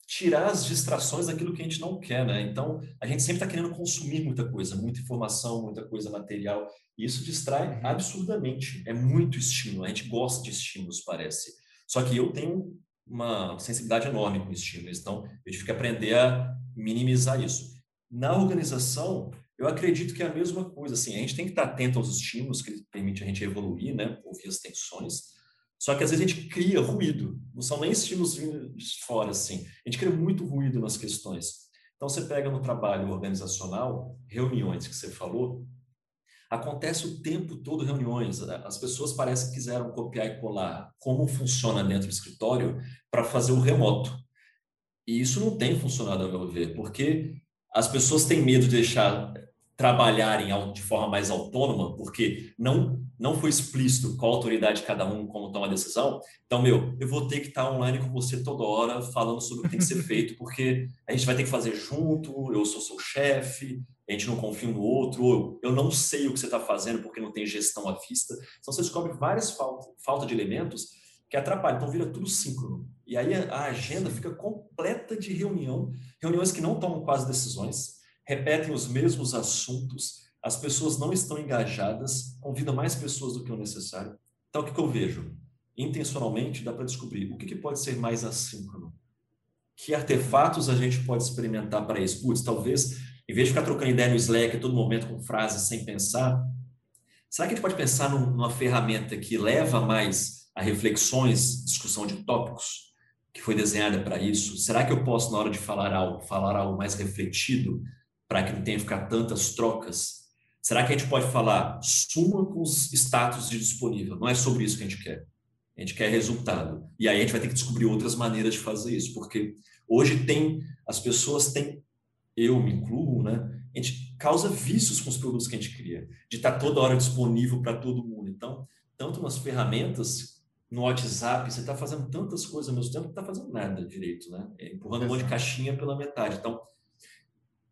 tirar as distrações daquilo que a gente não quer, né? Então, a gente sempre está querendo consumir muita coisa, muita informação, muita coisa material, e isso distrai uhum. absurdamente. É muito estímulo, a gente gosta de estímulos, parece. Só que eu tenho uma sensibilidade enorme com estímulos, então eu tive que aprender a minimizar isso. Na organização, eu acredito que é a mesma coisa, assim, a gente tem que estar atento aos estímulos que permite a gente evoluir, né? Ouvir as tensões, só que às vezes a gente cria ruído, não são nem estímulos vindo de fora, assim. A gente cria muito ruído nas questões. Então, você pega no trabalho organizacional, reuniões que você falou, acontece o tempo todo reuniões. As pessoas parecem que quiseram copiar e colar como funciona dentro do escritório para fazer o remoto. E isso não tem funcionado, a meu ver, porque as pessoas têm medo de deixar trabalharem de forma mais autônoma, porque não não foi explícito qual autoridade cada um, como toma a decisão. Então, meu, eu vou ter que estar online com você toda hora, falando sobre o que tem que ser feito, porque a gente vai ter que fazer junto, eu sou seu chefe, a gente não confia um no outro, ou eu não sei o que você está fazendo porque não tem gestão à vista. Então, você descobre várias falta, falta de elementos que atrapalham. Então, vira tudo síncrono. E aí a agenda fica completa de reunião, reuniões que não tomam quase decisões, repetem os mesmos assuntos, as pessoas não estão engajadas, convida mais pessoas do que o necessário. Então, o que, que eu vejo? Intencionalmente, dá para descobrir o que, que pode ser mais assíncrono. Que artefatos a gente pode experimentar para isso? Putz, talvez, em vez de ficar trocando ideia no Slack a todo momento com frases sem pensar, Será que a gente pode pensar numa ferramenta que leva mais a reflexões, discussão de tópicos, que foi desenhada para isso? Será que eu posso, na hora de falar algo, falar algo mais refletido, para que não tenha que ficar tantas trocas? Será que a gente pode falar suma com os status de disponível? Não é sobre isso que a gente quer. A gente quer resultado. E aí a gente vai ter que descobrir outras maneiras de fazer isso, porque hoje tem, as pessoas têm, eu me incluo, né? A gente causa vícios com os produtos que a gente cria, de estar toda hora disponível para todo mundo. Então, tanto nas ferramentas, no WhatsApp, você está fazendo tantas coisas ao mesmo tempo que não está fazendo nada direito, né? É, empurrando um monte de caixinha pela metade. Então,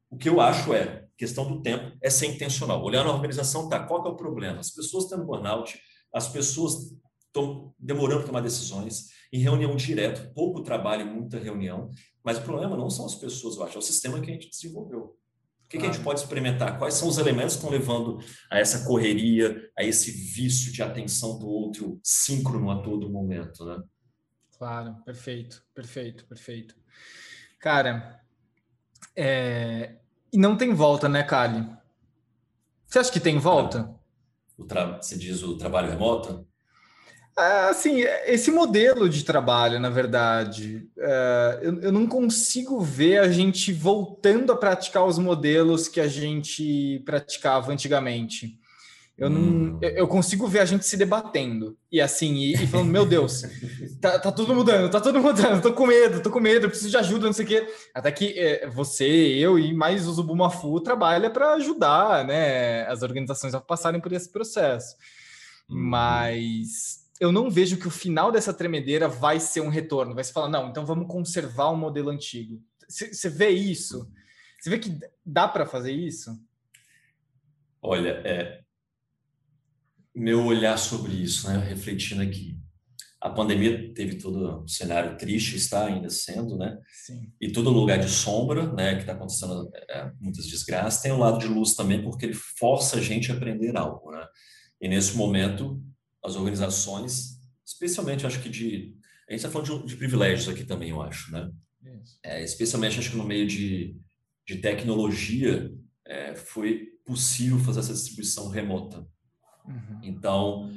o que eu acho é, questão do tempo, é ser intencional. Olhar na organização, tá, qual é o problema? As pessoas estão no burnout, as pessoas estão demorando para tomar decisões, em reunião direto, pouco trabalho, muita reunião, mas o problema não são as pessoas, eu acho, é o sistema que a gente desenvolveu. O que, claro. que, a gente pode experimentar? Quais são os elementos que estão levando a essa correria, a esse vício de atenção do outro síncrono a todo momento, né? Claro, perfeito, perfeito, perfeito. Cara, é... e não tem volta, né, Kali? Você acha que tem volta? O tra... Você diz o trabalho remoto? É, assim, esse modelo de trabalho, na verdade, é, eu, eu, não consigo ver a gente voltando a praticar os modelos que a gente praticava antigamente. Eu, não, hum. eu consigo ver a gente se debatendo e assim, e, e falando, meu Deus, tá, tá, tudo mudando, tá tudo mudando, tô com medo, tô com medo, preciso de ajuda, não sei o quê. Até que é, você, eu e mais o Zubumafu trabalha para ajudar né, as organizações a passarem por esse processo. Hum. Mas eu não vejo que o final dessa tremedeira vai ser um retorno. Vai se falar, não, então vamos conservar o um modelo antigo. Você vê isso? Você vê que dá para fazer isso? Olha, é, meu olhar sobre isso, né, refletindo aqui. A pandemia teve todo um cenário triste, está ainda sendo, né? Sim. E todo lugar de sombra, né, que está acontecendo é, muitas desgraças, tem o um lado de luz também, porque ele força a gente a aprender algo, né? E nesse momento, as organizações, especialmente acho que de. A gente está falando de, de, privilégios aqui também, eu acho, né? É, especialmente acho que no meio de, de tecnologia é, foi possível fazer essa distribuição remota. Uhum. Então,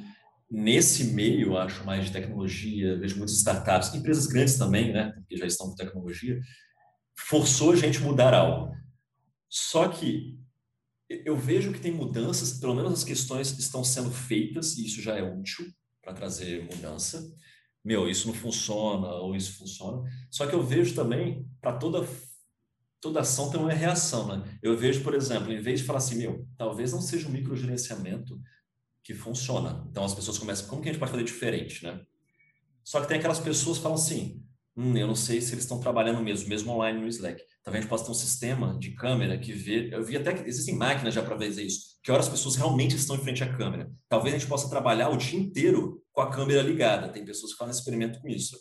nesse meio, acho mais de tecnologia, vejo muitas startups, empresas grandes também, né? Porque já estão com tecnologia, forçou a gente mudar algo. Só que eu vejo que tem mudanças, pelo menos as questões estão sendo feitas, e isso já é útil para trazer mudança. Meu, isso não funciona, ou isso funciona. Só que eu vejo também, para toda, toda ação tem uma reação, né? Eu vejo, por exemplo, em vez de falar assim, meu, talvez não seja um microgerenciamento que funciona. Então as pessoas começam, como que a gente pode fazer diferente, né? Só que tem aquelas pessoas que falam assim, hum, eu não sei se eles estão trabalhando mesmo, mesmo online no Slack. Talvez a gente possa ter um sistema de câmera que vê. Eu vi até que existem máquinas já para fazer isso. Que horas as pessoas realmente estão em frente à câmera. Talvez a gente possa trabalhar o dia inteiro com a câmera ligada. Tem pessoas que fazem experimento com isso.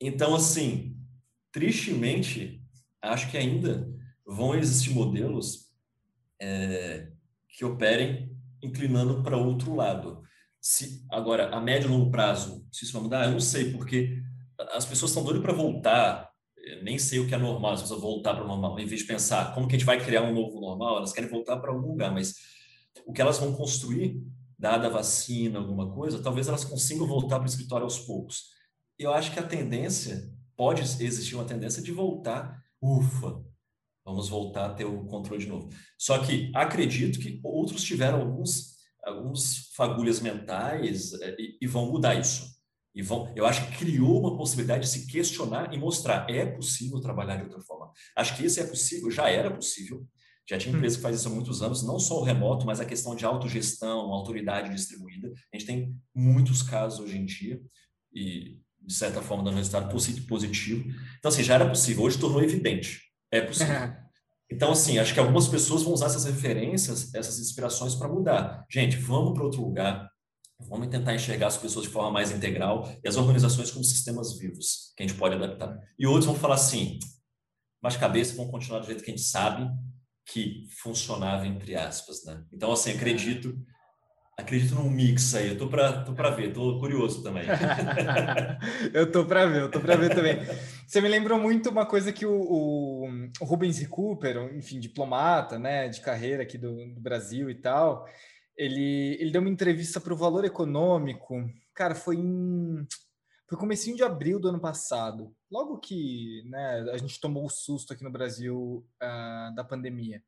Então, assim, tristemente, acho que ainda vão existir modelos é, que operem inclinando para outro lado. Se agora a médio e longo prazo, se isso vai mudar, eu não sei, porque as pessoas estão doidas para voltar nem sei o que é normal, as pessoas voltar para o normal, em vez de pensar como que a gente vai criar um novo normal, elas querem voltar para algum lugar, mas o que elas vão construir, dada a vacina, alguma coisa, talvez elas consigam voltar para o escritório aos poucos. Eu acho que a tendência, pode existir uma tendência de voltar, ufa, vamos voltar a ter o controle de novo. Só que acredito que outros tiveram alguns, alguns fagulhas mentais eh, e, e vão mudar isso. E vão, eu acho que criou uma possibilidade de se questionar e mostrar é possível trabalhar de outra forma. Acho que isso é possível, já era possível. Já tinha empresa que faz isso há muitos anos, não só o remoto, mas a questão de autogestão, autoridade distribuída. A gente tem muitos casos hoje em dia e, de certa forma, dando resultado positivo. Então, assim, já era possível. Hoje tornou evidente. É possível. Então, assim, acho que algumas pessoas vão usar essas referências, essas inspirações para mudar. Gente, vamos para outro lugar, Vamos tentar enxergar as pessoas de forma mais integral e as organizações como sistemas vivos que a gente pode adaptar. E outros vão falar assim, mas cabeça vão continuar do jeito que a gente sabe que funcionava entre aspas, né? Então assim, acredito acredito num mix aí. Eu tô para tô para ver, tô curioso também. eu tô para ver, eu tô para ver também. Você me lembrou muito uma coisa que o, o, o Rubens Cooper, enfim, diplomata, né, de carreira aqui do, do Brasil e tal, ele, ele deu uma entrevista para o Valor Econômico, cara, foi em foi comecinho de abril do ano passado, logo que né, a gente tomou o susto aqui no Brasil uh, da pandemia,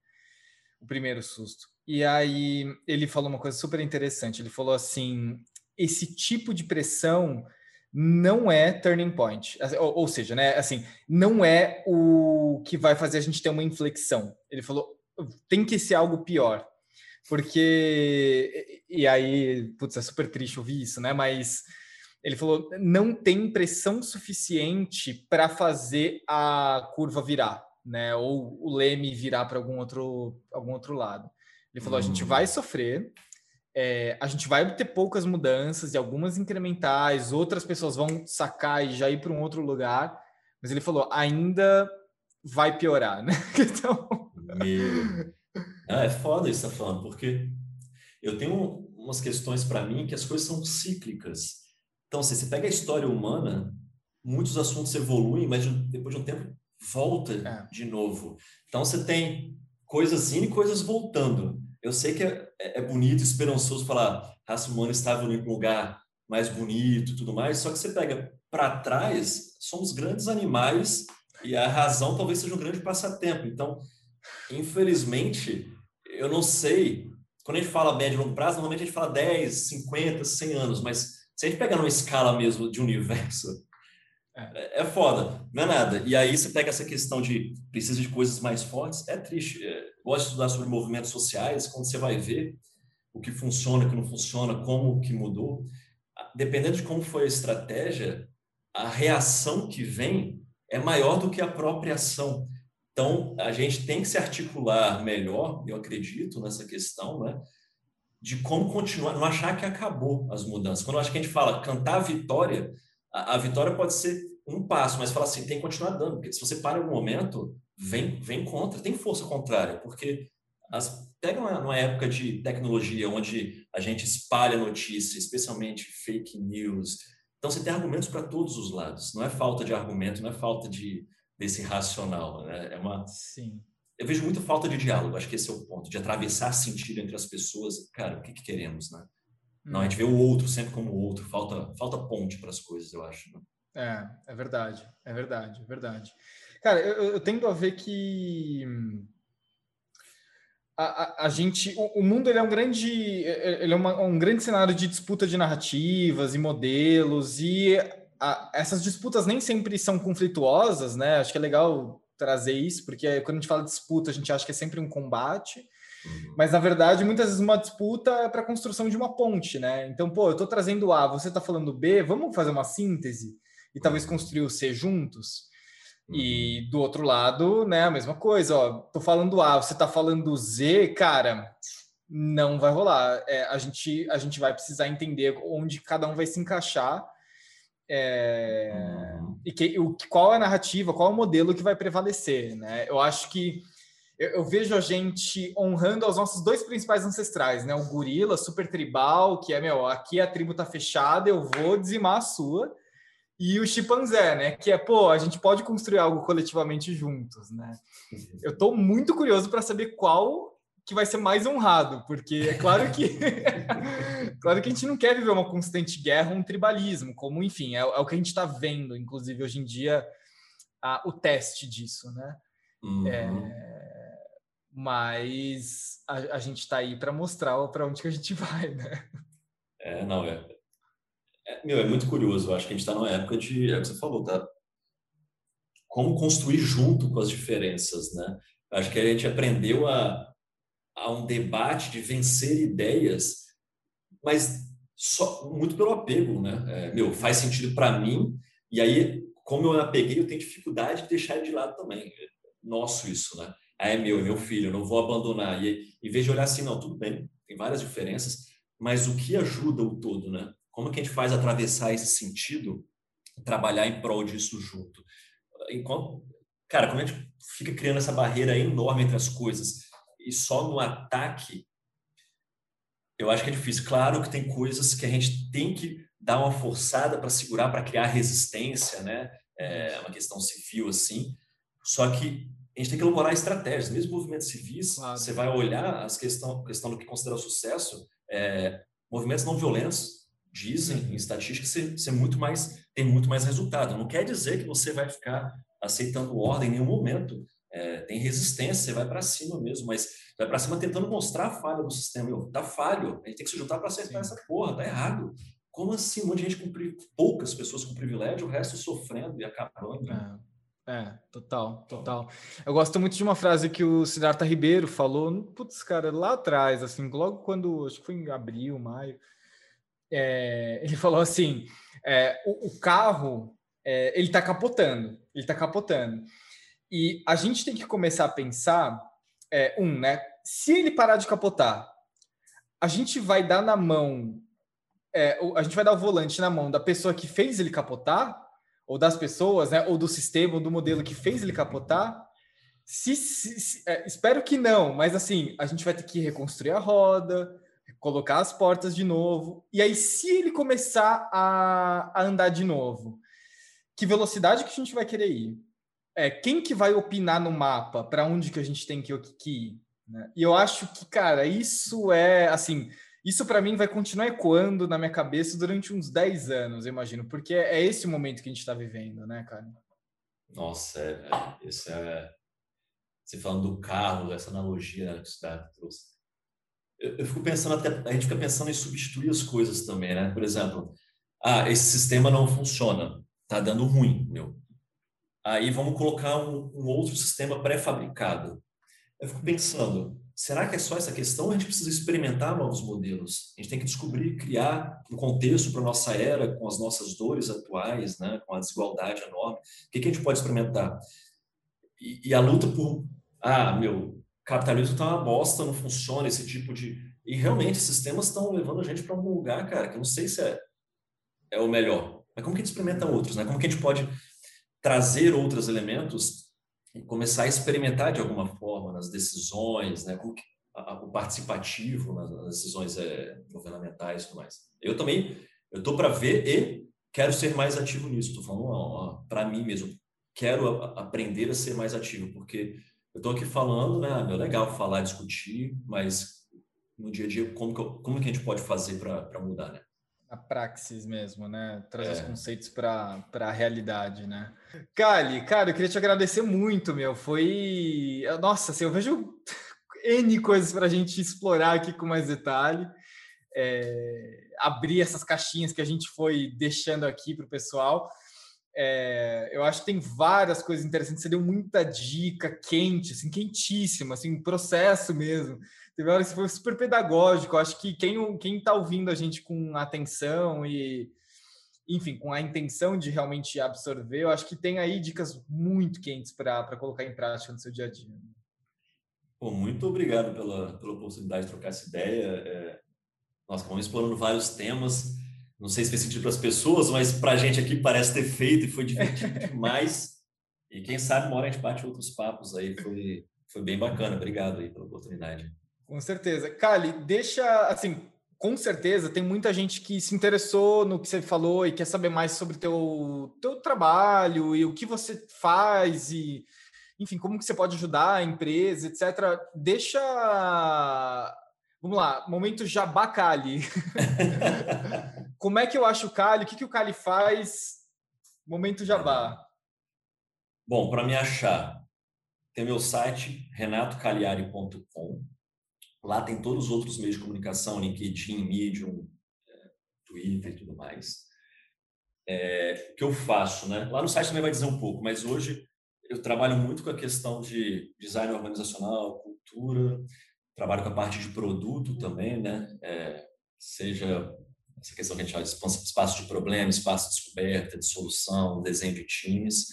o primeiro susto. E aí ele falou uma coisa super interessante. Ele falou assim: esse tipo de pressão não é turning point, ou, ou seja, né, assim, não é o que vai fazer a gente ter uma inflexão. Ele falou: tem que ser algo pior porque e aí, putz, é super triste ouvir isso, né? Mas ele falou: não tem pressão suficiente para fazer a curva virar, né? Ou o leme virar para algum outro, algum outro lado. Ele falou: hum. a gente hum. vai sofrer, é, a gente vai ter poucas mudanças e algumas incrementais, outras pessoas vão sacar e já ir para um outro lugar, mas ele falou: ainda vai piorar, né? Então. Meu. Ah, é foda isso que tá falando, porque eu tenho umas questões para mim que as coisas são cíclicas. Então, assim, você pega a história humana, muitos assuntos evoluem, mas depois de um tempo volta é. de novo. Então, você tem coisas indo e coisas voltando. Eu sei que é, é bonito, esperançoso falar raça humana estava em um lugar mais bonito e tudo mais, só que você pega para trás, somos grandes animais e a razão talvez seja um grande passatempo. Então, infelizmente, eu não sei, quando a gente fala médio e longo prazo, normalmente a gente fala 10, 50, 100 anos, mas se a gente pegar numa escala mesmo de universo, é. é foda, não é nada. E aí você pega essa questão de precisa de coisas mais fortes, é triste. Gosto de estudar sobre movimentos sociais, quando você vai ver o que funciona, o que não funciona, como que mudou, dependendo de como foi a estratégia, a reação que vem é maior do que a própria ação. Então, a gente tem que se articular melhor, eu acredito, nessa questão, né? de como continuar, não achar que acabou as mudanças. Quando eu acho que a gente fala cantar a vitória, a, a vitória pode ser um passo, mas fala assim, tem que continuar dando, porque se você para algum momento, vem, vem contra, tem força contrária, porque as, pega uma, uma, época de tecnologia onde a gente espalha notícia, especialmente fake news, então você tem argumentos para todos os lados, não é falta de argumento, não é falta de desse racional, né? é uma Sim eu vejo muita falta de diálogo, acho que esse é o ponto, de atravessar sentido entre as pessoas. Cara, o que, que queremos, né? Não, a gente vê o outro sempre como o outro, falta, falta ponte para as coisas, eu acho. Né? É, é verdade, é verdade, é verdade. Cara, eu, eu tendo a ver que a, a, a gente, o, o, mundo ele é um grande, ele é uma, um grande cenário de disputa de narrativas e modelos e a, essas disputas nem sempre são conflituosas, né? Acho que é legal trazer isso, porque quando a gente fala de disputa, a gente acha que é sempre um combate, uhum. mas na verdade, muitas vezes uma disputa é para a construção de uma ponte, né? Então, pô, eu estou trazendo A, você está falando B, vamos fazer uma síntese e talvez uhum. construir o C juntos? E uhum. do outro lado, né, a mesma coisa, ó, tô falando A, você tá falando Z, cara, não vai rolar. É, a, gente, a gente vai precisar entender onde cada um vai se encaixar é, uhum. E que, o, qual é a narrativa, qual é o modelo que vai prevalecer, né? Eu acho que eu, eu, vejo a gente honrando os nossos dois principais ancestrais, né? O gorila super tribal, que é, meu, aqui a tribo tá fechada, eu vou dizimar a sua. E o chimpanzé, né? Que é, pô, a gente pode construir algo coletivamente juntos, né? Eu tô muito curioso para saber qual que vai ser mais honrado, porque é claro que claro que a gente não quer viver uma constante guerra, um tribalismo, como enfim é, é o que a gente está vendo, inclusive hoje em dia a, o teste disso, né? Uhum. É, mas a, a gente está aí para mostrar para onde que a gente vai, né? É, não é, é, meu, é muito curioso. Eu acho que a gente está numa época de, é o que você falou, tá? Como construir junto com as diferenças, né? Acho que a gente aprendeu a a um debate de vencer ideias, mas só muito pelo apego, né? É, meu, faz sentido para mim, e aí, como eu apeguei, eu tenho dificuldade de deixar de lado também. Nosso isso, né? Ah, é meu, é meu filho, eu não vou abandonar. E em vez de olhar assim, não, tudo bem, tem várias diferenças, mas o que ajuda o todo, né? Como que a gente faz atravessar esse sentido, trabalhar em prol disso junto? Enquanto, cara, como a gente fica criando essa barreira enorme entre as coisas, e só no ataque, eu acho que é difícil. Claro que tem coisas que a gente tem que dar uma forçada para segurar, para criar resistência, né? É uma questão civil assim. Só que a gente tem que elaborar estratégias. Mesmo movimentos civis, claro. você vai olhar as questão, questão do que considera sucesso, É, movimentos não violentos dizem em estatística ser, ser muito mais tem muito mais resultado. Não quer dizer que você vai ficar aceitando ordem em nenhum momento. É, tem resistência, você vai para cima mesmo, mas vai para cima tentando mostrar a falha do sistema. Meu, tá falho, a gente tem que se juntar para acertar essa porra, tá errado. Como assim? Um monte de gente com poucas pessoas com privilégio, o resto sofrendo e acabando. É. É, total, total. Eu gosto muito de uma frase que o Siddhartha Ribeiro falou, putz, cara, lá atrás, assim, logo quando, acho que foi em abril, maio, é, ele falou assim, é, o, o, carro, é, ele tá capotando, ele tá capotando. E a gente tem que começar a pensar, é, um, né, se ele parar de capotar, a gente vai dar na mão, é, a gente vai dar o volante na mão da pessoa que fez ele capotar, ou das pessoas, né, ou do sistema, ou do modelo que fez ele capotar? Se, se, se é, espero que não, mas assim, a gente vai ter que reconstruir a roda, colocar as portas de novo. E aí, se ele começar a, a andar de novo, que velocidade que a gente vai querer ir? É, quem que vai opinar no mapa para onde que a gente tem que, que ir? Né? E eu acho que, cara, isso é assim isso para mim vai continuar ecoando na minha cabeça durante uns 10 anos, eu imagino, porque é esse o momento que a gente está vivendo, né, cara? Nossa, é, é, isso é. Você falando do carro, essa analogia que você trouxe. Eu, fico pensando até. A gente fica pensando em substituir as coisas também, né? Por exemplo, ah, esse sistema não funciona, tá dando ruim, meu. Aí vamos colocar um, um outro sistema pré-fabricado. Eu fico pensando, será que é só essa questão? A gente precisa experimentar novos modelos. A gente tem que descobrir, criar um contexto para a nossa era, com as nossas dores atuais, né? com a desigualdade enorme. O que, que a gente pode experimentar? E, e a luta por, ah, meu, capitalismo está uma bosta, não funciona esse tipo de. E realmente, sistemas estão levando a gente para um lugar, cara, que eu não sei se é, é o melhor. Mas como que a gente experimenta outros? Né? Como que a gente pode trazer outros elementos e começar a experimentar de alguma forma nas decisões, né? Como que, a, o participativo nas, nas decisões é, governamentais e tudo mais. Eu também, eu estou para ver e quero ser mais ativo nisso. Estou falando para mim mesmo. Quero a, aprender a ser mais ativo, porque eu estou aqui falando, né? É legal falar, discutir, mas no dia a dia, como que, como que a gente pode fazer para mudar, né? a praxis mesmo, né? Trazer é. os conceitos para a realidade, né? Kali, cara, eu queria te agradecer muito, meu. Foi. Nossa, assim, eu vejo N coisas para a gente explorar aqui com mais detalhe. É... Abrir essas caixinhas que a gente foi deixando aqui para o pessoal. É... eu acho que tem várias coisas interessantes. Você deu muita dica quente, assim, quentíssima, assim, um processo mesmo Teve hora que foi super pedagógico. Acho que quem quem está ouvindo a gente com atenção e, enfim, com a intenção de realmente absorver, eu acho que tem aí dicas muito quentes para colocar em prática no seu dia a dia. Pô, muito obrigado pela, pela oportunidade de trocar essa ideia. É, nós vamos explorando vários temas. Não sei se fez sentido para as pessoas, mas para a gente aqui parece ter feito e foi divertido demais. E quem sabe uma hora a gente bate outros papos aí. Foi, foi bem bacana. Obrigado aí pela oportunidade. Com certeza. Kali, deixa, assim, com certeza tem muita gente que se interessou no que você falou e quer saber mais sobre teu teu trabalho e o que você faz e enfim, como que você pode ajudar a empresa, etc. Deixa Vamos lá, momento Jabá Kali. como é que eu acho o Kali? O que, que o Kali faz? Momento Jabá. Bom, para me achar, tem meu site renatocaliari.com Lá tem todos os outros meios de comunicação, LinkedIn, Medium, é, Twitter e tudo mais. É, o que eu faço, né? Lá no site também vai dizer um pouco, mas hoje eu trabalho muito com a questão de design organizacional, cultura, trabalho com a parte de produto também, né? É, seja essa questão que a gente chama de espaço de problema, espaço de descoberta, de solução, desenho de times.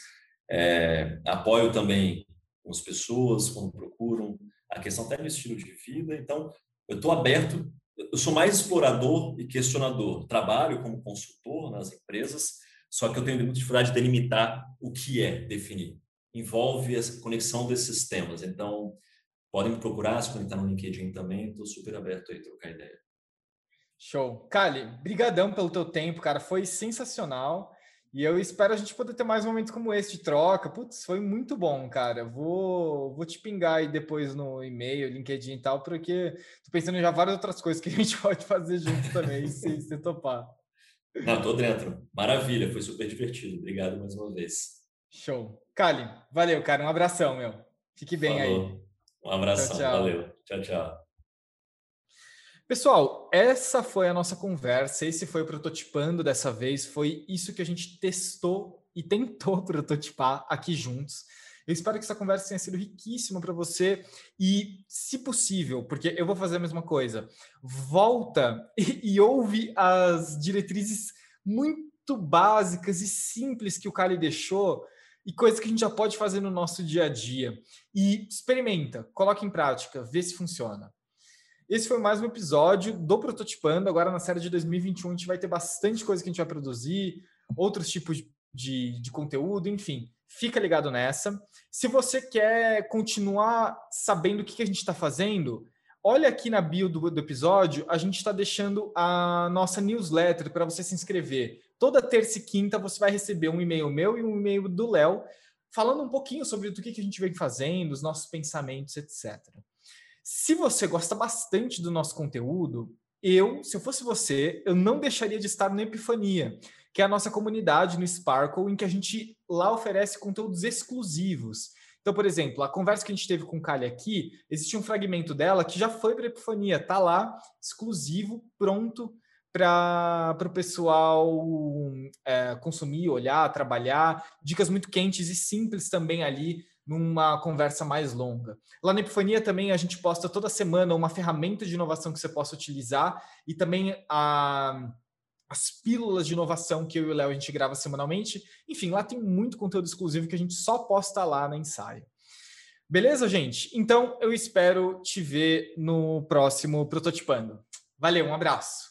É, apoio também com as pessoas quando procuram a questão até do estilo de vida. Então, eu estou aberto, eu sou mais explorador e questionador. Trabalho como consultor nas empresas, só que eu tenho muita dificuldade de delimitar o que é definir. Envolve essa conexão desses temas. Então, podem me procurar, se conectar no LinkedIn também, estou super aberto aí a trocar ideia. Show. Kali, brigadão pelo teu tempo, cara, foi sensacional. E eu espero a gente poder ter mais momentos como esse de troca. Putz, foi muito bom, cara. Vou, vou te pingar aí depois no e-mail, LinkedIn e tal, porque tô pensando em já várias outras coisas que a gente pode fazer junto também, se você topar. Não, tô dentro. Maravilha, foi super divertido. Obrigado mais uma vez. Show. Kali, valeu, cara. Um abração, meu. Fique bem Falou. aí. Um abração, tchau, tchau. valeu. Tchau, tchau. Pessoal, essa foi a nossa conversa, esse foi o prototipando dessa vez, foi isso que a gente testou e tentou prototipar aqui juntos. Eu espero que essa conversa tenha sido riquíssima para você e, se possível, porque eu vou fazer a mesma coisa, volta e, e ouve as diretrizes muito básicas e simples que o Kali deixou e coisas que a gente já pode fazer no nosso dia a dia. E experimenta, coloca em prática, vê se funciona. Esse foi mais um episódio do Prototipando. Agora, na série de 2021, a gente vai ter bastante coisa que a gente vai produzir, outros tipos de, de, conteúdo, enfim. Fica ligado nessa. Se você quer continuar sabendo o que, que a gente está fazendo, olha aqui na bio do, do episódio, a gente está deixando a nossa newsletter para você se inscrever. Toda terça e quinta você vai receber um e-mail meu e um e-mail do Léo, falando um pouquinho sobre o que, que a gente vem fazendo, os nossos pensamentos, etc. Se você gosta bastante do nosso conteúdo, eu, se eu fosse você, eu não deixaria de estar no Epifania, que é a nossa comunidade no Sparkle, em que a gente lá oferece conteúdos exclusivos. Então, por exemplo, a conversa que a gente teve com o Kali aqui, existe um fragmento dela que já foi para a Epifania, tá lá, exclusivo, pronto para o pessoal é, consumir, olhar, trabalhar. Dicas muito quentes e simples também ali numa conversa mais longa. Lá na Epifania também a gente posta toda semana uma ferramenta de inovação que você possa utilizar e também a, as pílulas de inovação que eu e o Léo a gente grava semanalmente. Enfim, lá tem muito conteúdo exclusivo que a gente só posta lá na ensaio. Beleza, gente? Então eu espero te ver no próximo Prototipando. Valeu, um abraço.